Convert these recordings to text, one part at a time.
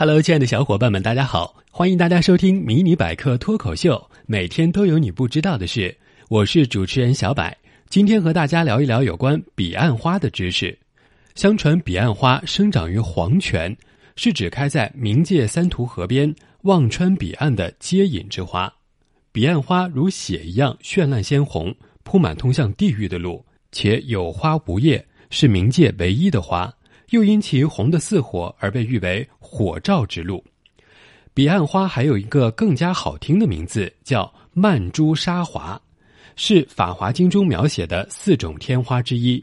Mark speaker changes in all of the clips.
Speaker 1: Hello，亲爱的小伙伴们，大家好！欢迎大家收听《迷你百科脱口秀》，每天都有你不知道的事。我是主持人小柏，今天和大家聊一聊有关彼岸花的知识。相传彼岸花生长于黄泉，是指开在冥界三途河边、望穿彼岸的接引之花。彼岸花如血一样绚烂鲜红，铺满通向地狱的路，且有花无叶，是冥界唯一的花。又因其红的似火而被誉为“火照之路”。彼岸花还有一个更加好听的名字，叫曼珠沙华，是《法华经》中描写的四种天花之一。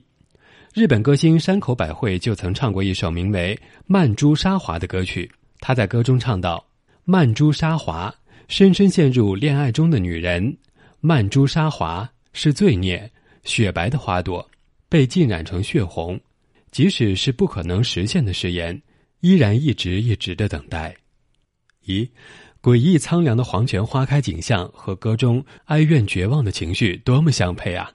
Speaker 1: 日本歌星山口百惠就曾唱过一首名为《曼珠沙华》的歌曲。她在歌中唱道：“曼珠沙华，深深陷入恋爱中的女人。曼珠沙华是罪孽，雪白的花朵被浸染成血红。”即使是不可能实现的誓言，依然一直一直的等待。咦，诡异苍凉的黄泉花开景象和歌中哀怨绝望的情绪多么相配啊！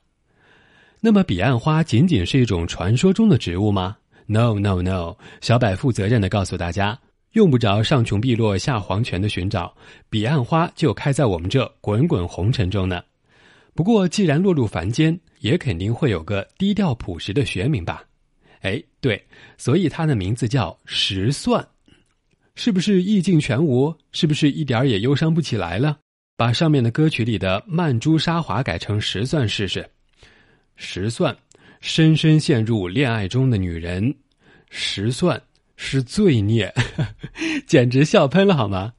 Speaker 1: 那么，彼岸花仅仅是一种传说中的植物吗？No No No！小柏负责任的告诉大家，用不着上穷碧落下黄泉的寻找，彼岸花就开在我们这滚滚红尘中呢。不过，既然落入凡间，也肯定会有个低调朴实的学名吧。哎，对，所以它的名字叫石蒜，是不是意境全无？是不是一点也忧伤不起来了？把上面的歌曲里的曼珠沙华改成石蒜试试。石蒜，深深陷入恋爱中的女人，石蒜是罪孽，简直笑喷了好吗？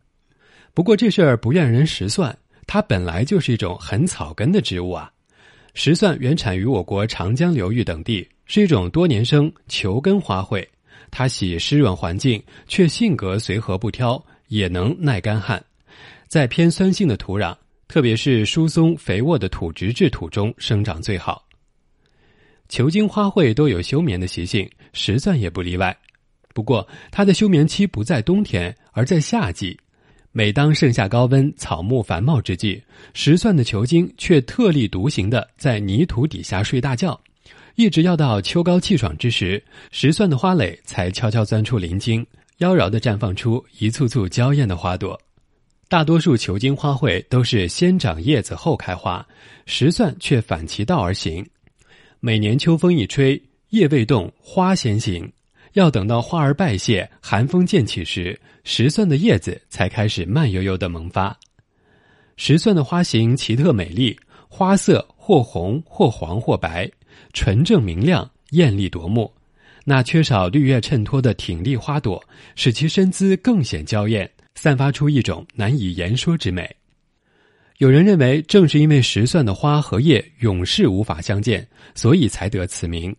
Speaker 1: 不过这事儿不怨人石蒜，它本来就是一种很草根的植物啊。石蒜原产于我国长江流域等地。是一种多年生球根花卉，它喜湿润环境，却性格随和不挑，也能耐干旱，在偏酸性的土壤，特别是疏松肥沃的土质质土中生长最好。球茎花卉都有休眠的习性，石蒜也不例外。不过，它的休眠期不在冬天，而在夏季。每当盛夏高温、草木繁茂之际，石蒜的球茎却特立独行的在泥土底下睡大觉。一直要到秋高气爽之时，石蒜的花蕾才悄悄钻出鳞茎，妖娆的绽放出一簇簇娇艳的花朵。大多数球茎花卉都是先长叶子后开花，石蒜却反其道而行。每年秋风一吹，叶未动，花先行。要等到花儿败谢，寒风渐起时，石蒜的叶子才开始慢悠悠的萌发。石蒜的花型奇特美丽，花色或红或黄或白。纯正明亮，艳丽夺目。那缺少绿叶衬托的挺立花朵，使其身姿更显娇艳，散发出一种难以言说之美。有人认为，正是因为石蒜的花和叶永世无法相见，所以才得此名。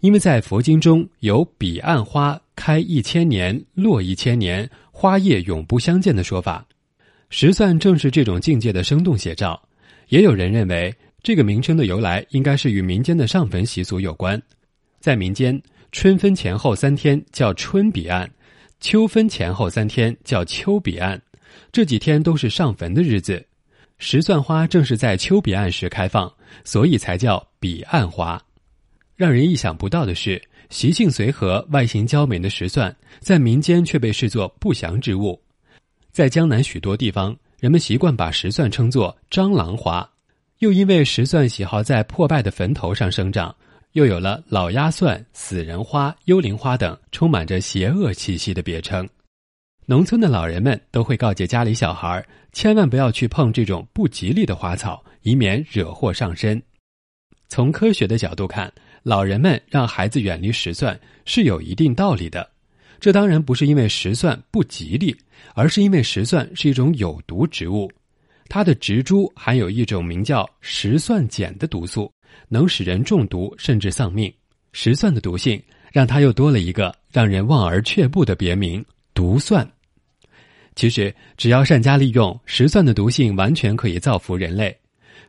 Speaker 1: 因为在佛经中有“彼岸花开一千年，落一千年，花叶永不相见”的说法，石蒜正是这种境界的生动写照。也有人认为。这个名称的由来应该是与民间的上坟习俗有关。在民间，春分前后三天叫春彼岸，秋分前后三天叫秋彼岸，这几天都是上坟的日子。石蒜花正是在秋彼岸时开放，所以才叫彼岸花。让人意想不到的是，习性随和、外形娇美的石蒜，在民间却被视作不祥之物。在江南许多地方，人们习惯把石蒜称作蟑螂花。又因为石蒜喜好在破败的坟头上生长，又有了老鸭蒜、死人花、幽灵花等充满着邪恶气息的别称。农村的老人们都会告诫家里小孩，千万不要去碰这种不吉利的花草，以免惹祸上身。从科学的角度看，老人们让孩子远离石蒜是有一定道理的。这当然不是因为石蒜不吉利，而是因为石蒜是一种有毒植物。它的植株含有一种名叫石蒜碱的毒素，能使人中毒甚至丧命。石蒜的毒性让它又多了一个让人望而却步的别名——毒蒜。其实，只要善加利用，石蒜的毒性完全可以造福人类。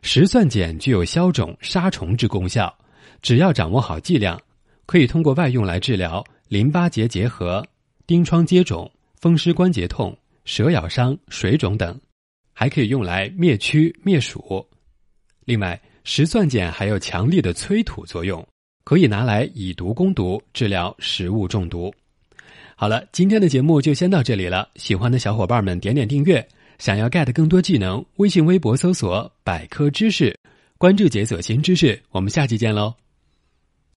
Speaker 1: 石蒜碱具有消肿杀虫之功效，只要掌握好剂量，可以通过外用来治疗淋巴结结核、疔疮疖肿、风湿关节痛、蛇咬伤、水肿等。还可以用来灭蛆灭鼠，另外石蒜碱还有强力的催吐作用，可以拿来以毒攻毒，治疗食物中毒。好了，今天的节目就先到这里了。喜欢的小伙伴们点点订阅，想要 get 更多技能，微信、微博搜索“百科知识”，关注解锁新知识。我们下期见喽！